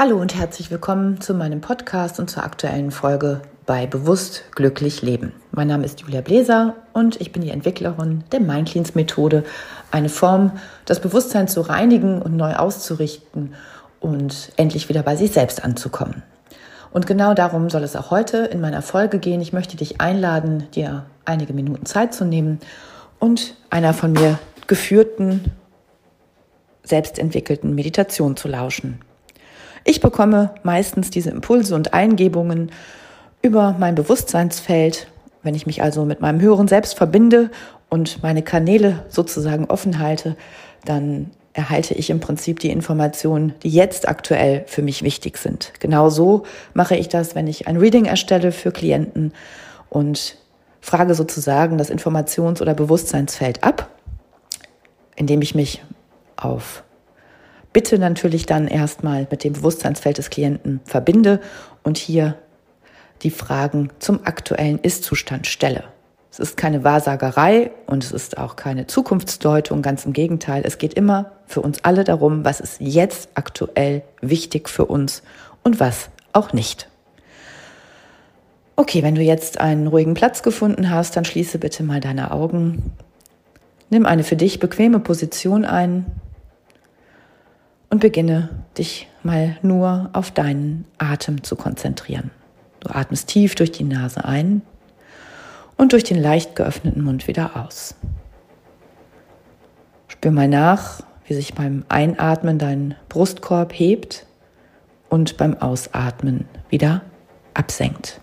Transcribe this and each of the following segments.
Hallo und herzlich willkommen zu meinem Podcast und zur aktuellen Folge bei Bewusst Glücklich Leben. Mein Name ist Julia Bläser und ich bin die Entwicklerin der Mindcleans Methode, eine Form, das Bewusstsein zu reinigen und neu auszurichten und endlich wieder bei sich selbst anzukommen. Und genau darum soll es auch heute in meiner Folge gehen. Ich möchte dich einladen, dir einige Minuten Zeit zu nehmen und einer von mir geführten, selbstentwickelten Meditation zu lauschen. Ich bekomme meistens diese Impulse und Eingebungen über mein Bewusstseinsfeld, wenn ich mich also mit meinem höheren Selbst verbinde und meine Kanäle sozusagen offen halte, dann erhalte ich im Prinzip die Informationen, die jetzt aktuell für mich wichtig sind. Genau so mache ich das, wenn ich ein Reading erstelle für Klienten und frage sozusagen das Informations- oder Bewusstseinsfeld ab, indem ich mich auf bitte natürlich dann erstmal mit dem Bewusstseinsfeld des Klienten verbinde und hier die Fragen zum aktuellen Ist-Zustand stelle. Es ist keine Wahrsagerei und es ist auch keine Zukunftsdeutung, ganz im Gegenteil. Es geht immer für uns alle darum, was ist jetzt aktuell wichtig für uns und was auch nicht. Okay, wenn du jetzt einen ruhigen Platz gefunden hast, dann schließe bitte mal deine Augen. Nimm eine für dich bequeme Position ein und beginne dich mal nur auf deinen Atem zu konzentrieren. Du atmest tief durch die Nase ein und durch den leicht geöffneten Mund wieder aus. Spür mal nach, wie sich beim Einatmen dein Brustkorb hebt und beim Ausatmen wieder absenkt.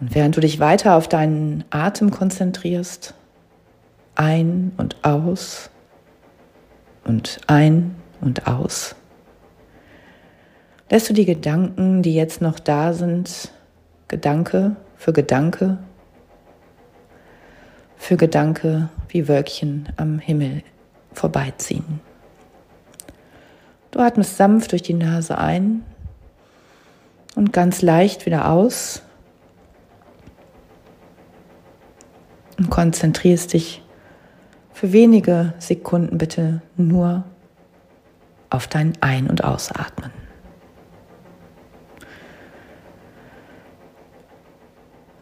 Und während du dich weiter auf deinen Atem konzentrierst, ein und aus, und ein und aus. Lässt du die Gedanken, die jetzt noch da sind, Gedanke für Gedanke, für Gedanke wie Wölkchen am Himmel vorbeiziehen. Du atmest sanft durch die Nase ein und ganz leicht wieder aus und konzentrierst dich für wenige Sekunden bitte nur auf dein Ein- und Ausatmen.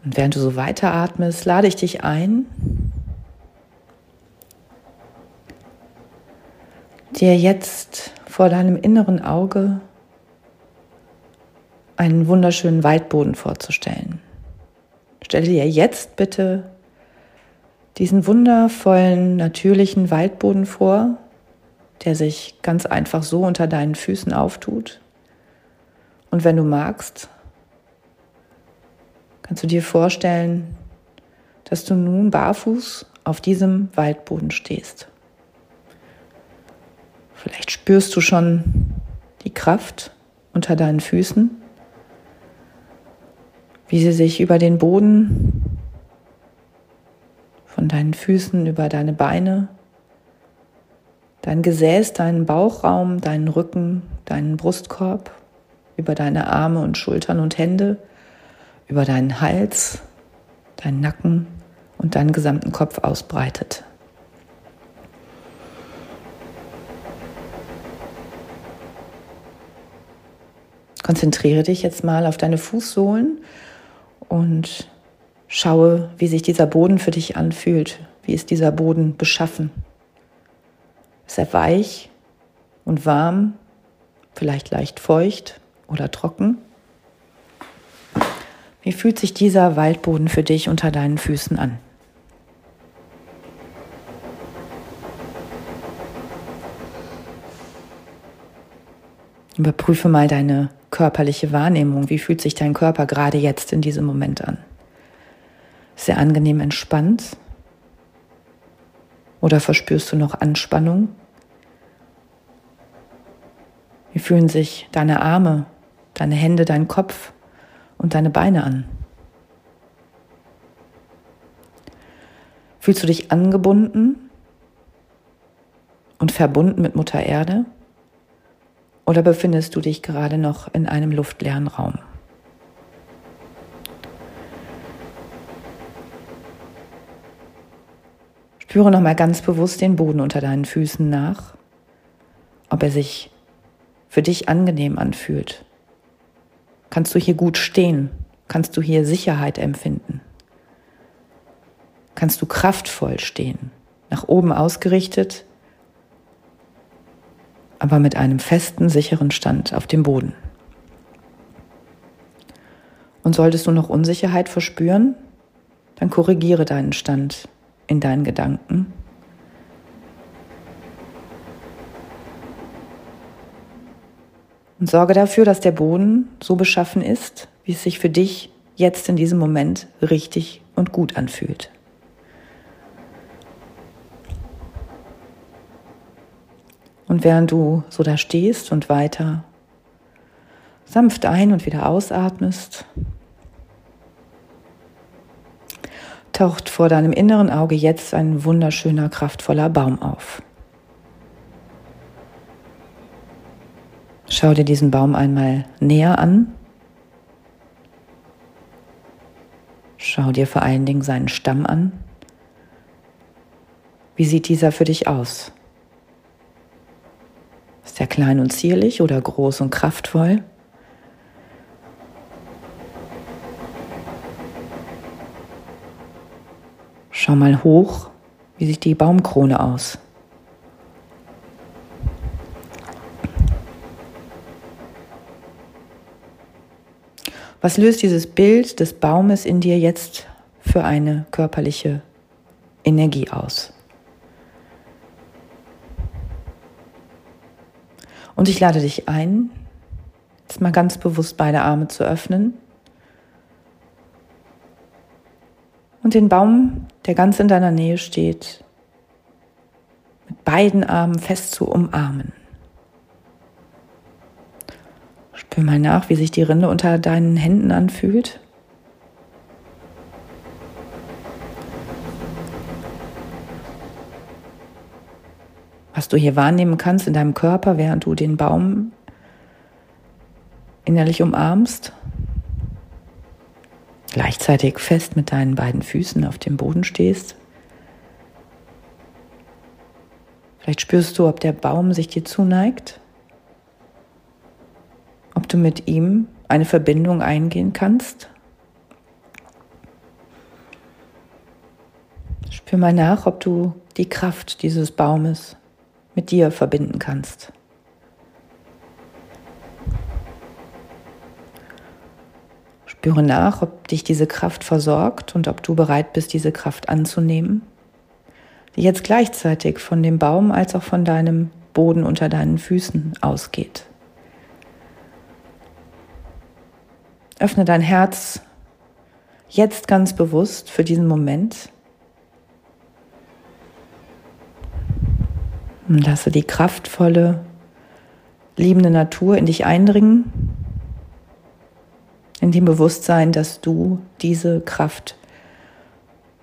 Und während du so weiteratmest, lade ich dich ein, dir jetzt vor deinem inneren Auge einen wunderschönen Waldboden vorzustellen. Stelle dir jetzt bitte diesen wundervollen, natürlichen Waldboden vor, der sich ganz einfach so unter deinen Füßen auftut. Und wenn du magst, kannst du dir vorstellen, dass du nun barfuß auf diesem Waldboden stehst. Vielleicht spürst du schon die Kraft unter deinen Füßen, wie sie sich über den Boden von deinen Füßen über deine Beine, dein Gesäß, deinen Bauchraum, deinen Rücken, deinen Brustkorb, über deine Arme und Schultern und Hände, über deinen Hals, deinen Nacken und deinen gesamten Kopf ausbreitet. Konzentriere dich jetzt mal auf deine Fußsohlen und Schaue, wie sich dieser Boden für dich anfühlt. Wie ist dieser Boden beschaffen? Ist er weich und warm, vielleicht leicht feucht oder trocken? Wie fühlt sich dieser Waldboden für dich unter deinen Füßen an? Überprüfe mal deine körperliche Wahrnehmung. Wie fühlt sich dein Körper gerade jetzt in diesem Moment an? Sehr angenehm entspannt? Oder verspürst du noch Anspannung? Wie fühlen sich deine Arme, deine Hände, dein Kopf und deine Beine an? Fühlst du dich angebunden und verbunden mit Mutter Erde? Oder befindest du dich gerade noch in einem luftleeren Raum? Spüre nochmal ganz bewusst den Boden unter deinen Füßen nach, ob er sich für dich angenehm anfühlt? Kannst du hier gut stehen? Kannst du hier Sicherheit empfinden? Kannst du kraftvoll stehen, nach oben ausgerichtet, aber mit einem festen, sicheren Stand auf dem Boden? Und solltest du noch Unsicherheit verspüren, dann korrigiere deinen Stand in deinen Gedanken. Und sorge dafür, dass der Boden so beschaffen ist, wie es sich für dich jetzt in diesem Moment richtig und gut anfühlt. Und während du so da stehst und weiter sanft ein und wieder ausatmest, taucht vor deinem inneren Auge jetzt ein wunderschöner, kraftvoller Baum auf. Schau dir diesen Baum einmal näher an. Schau dir vor allen Dingen seinen Stamm an. Wie sieht dieser für dich aus? Ist er klein und zierlich oder groß und kraftvoll? Schau mal hoch, wie sieht die Baumkrone aus? Was löst dieses Bild des Baumes in dir jetzt für eine körperliche Energie aus? Und ich lade dich ein, jetzt mal ganz bewusst beide Arme zu öffnen und den Baum, der ganz in deiner Nähe steht, mit beiden Armen fest zu umarmen. Spür mal nach, wie sich die Rinde unter deinen Händen anfühlt. Was du hier wahrnehmen kannst in deinem Körper, während du den Baum innerlich umarmst gleichzeitig fest mit deinen beiden Füßen auf dem Boden stehst. Vielleicht spürst du, ob der Baum sich dir zuneigt, ob du mit ihm eine Verbindung eingehen kannst. Spür mal nach, ob du die Kraft dieses Baumes mit dir verbinden kannst. Spüre nach, ob dich diese Kraft versorgt und ob du bereit bist, diese Kraft anzunehmen, die jetzt gleichzeitig von dem Baum als auch von deinem Boden unter deinen Füßen ausgeht. Öffne dein Herz jetzt ganz bewusst für diesen Moment. Und lasse die kraftvolle, liebende Natur in dich eindringen in dem Bewusstsein, dass du diese Kraft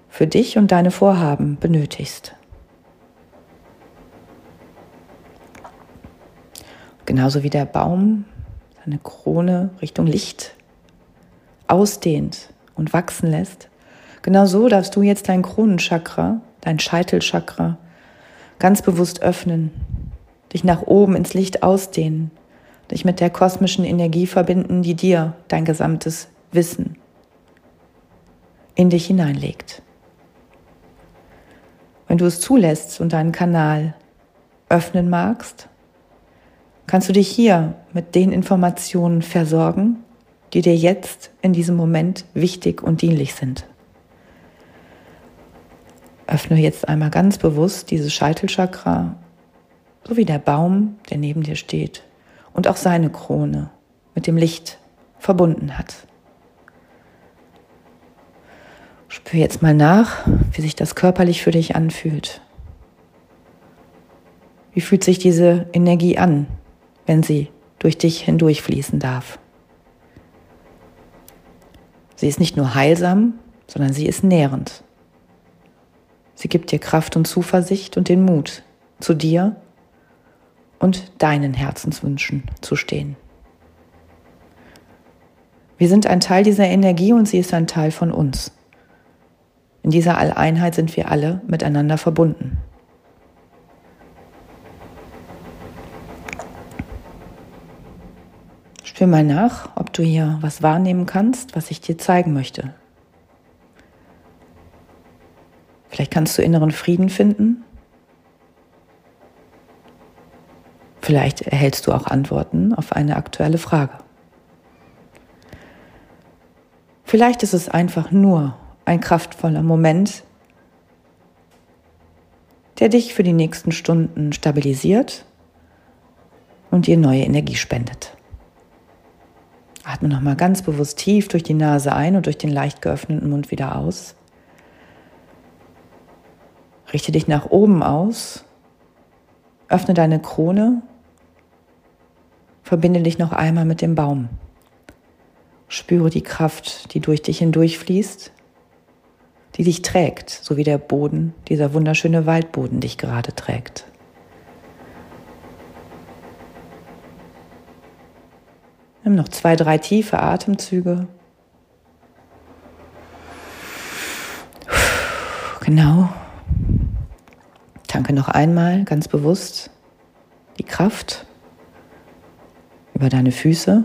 für dich und deine Vorhaben benötigst. Genauso wie der Baum seine Krone Richtung Licht ausdehnt und wachsen lässt, genauso darfst du jetzt dein Kronenchakra, dein Scheitelchakra ganz bewusst öffnen, dich nach oben ins Licht ausdehnen dich mit der kosmischen Energie verbinden, die dir dein gesamtes Wissen in dich hineinlegt. Wenn du es zulässt und deinen Kanal öffnen magst, kannst du dich hier mit den Informationen versorgen, die dir jetzt in diesem Moment wichtig und dienlich sind. Öffne jetzt einmal ganz bewusst dieses Scheitelchakra, so wie der Baum, der neben dir steht, und auch seine Krone mit dem Licht verbunden hat. Spür jetzt mal nach, wie sich das körperlich für dich anfühlt. Wie fühlt sich diese Energie an, wenn sie durch dich hindurchfließen darf? Sie ist nicht nur heilsam, sondern sie ist nährend. Sie gibt dir Kraft und Zuversicht und den Mut, zu dir und deinen Herzenswünschen zu stehen. Wir sind ein Teil dieser Energie und sie ist ein Teil von uns. In dieser Alleinheit sind wir alle miteinander verbunden. Fühl mal nach, ob du hier was wahrnehmen kannst, was ich dir zeigen möchte. Vielleicht kannst du inneren Frieden finden. Vielleicht erhältst du auch Antworten auf eine aktuelle Frage. Vielleicht ist es einfach nur ein kraftvoller Moment, der dich für die nächsten Stunden stabilisiert und dir neue Energie spendet. Atme nochmal ganz bewusst tief durch die Nase ein und durch den leicht geöffneten Mund wieder aus. Richte dich nach oben aus. Öffne deine Krone. Verbinde dich noch einmal mit dem Baum. Spüre die Kraft, die durch dich hindurchfließt, die dich trägt, so wie der Boden, dieser wunderschöne Waldboden dich gerade trägt. Nimm noch zwei, drei tiefe Atemzüge. Genau. Tanke noch einmal ganz bewusst die Kraft über deine Füße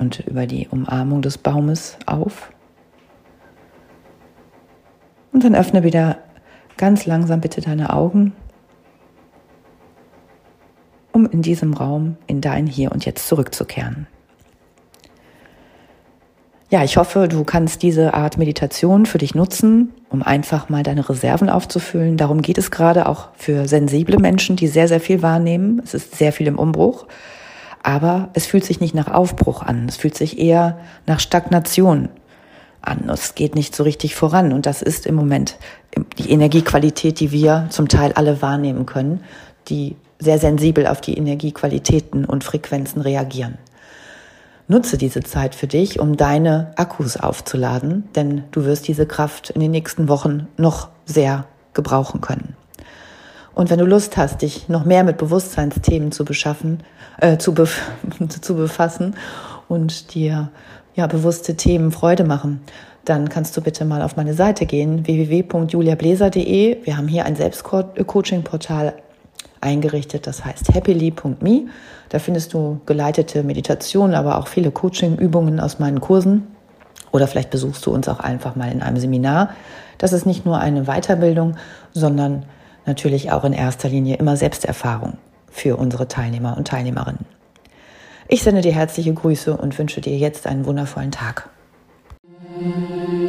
und über die Umarmung des Baumes auf. Und dann öffne wieder ganz langsam bitte deine Augen, um in diesem Raum in dein Hier und Jetzt zurückzukehren. Ja, ich hoffe, du kannst diese Art Meditation für dich nutzen, um einfach mal deine Reserven aufzufüllen. Darum geht es gerade auch für sensible Menschen, die sehr, sehr viel wahrnehmen. Es ist sehr viel im Umbruch. Aber es fühlt sich nicht nach Aufbruch an. Es fühlt sich eher nach Stagnation an. Es geht nicht so richtig voran. Und das ist im Moment die Energiequalität, die wir zum Teil alle wahrnehmen können, die sehr sensibel auf die Energiequalitäten und Frequenzen reagieren. Nutze diese Zeit für dich, um deine Akkus aufzuladen, denn du wirst diese Kraft in den nächsten Wochen noch sehr gebrauchen können. Und wenn du Lust hast, dich noch mehr mit Bewusstseinsthemen zu beschaffen, äh, zu, bef zu befassen und dir ja bewusste Themen Freude machen, dann kannst du bitte mal auf meine Seite gehen, www.juliabläser.de. Wir haben hier ein Selbstcoaching-Portal eingerichtet, das heißt happily.me. Da findest du geleitete Meditationen, aber auch viele Coaching-Übungen aus meinen Kursen. Oder vielleicht besuchst du uns auch einfach mal in einem Seminar. Das ist nicht nur eine Weiterbildung, sondern natürlich auch in erster Linie immer Selbsterfahrung für unsere Teilnehmer und Teilnehmerinnen. Ich sende dir herzliche Grüße und wünsche dir jetzt einen wundervollen Tag. Musik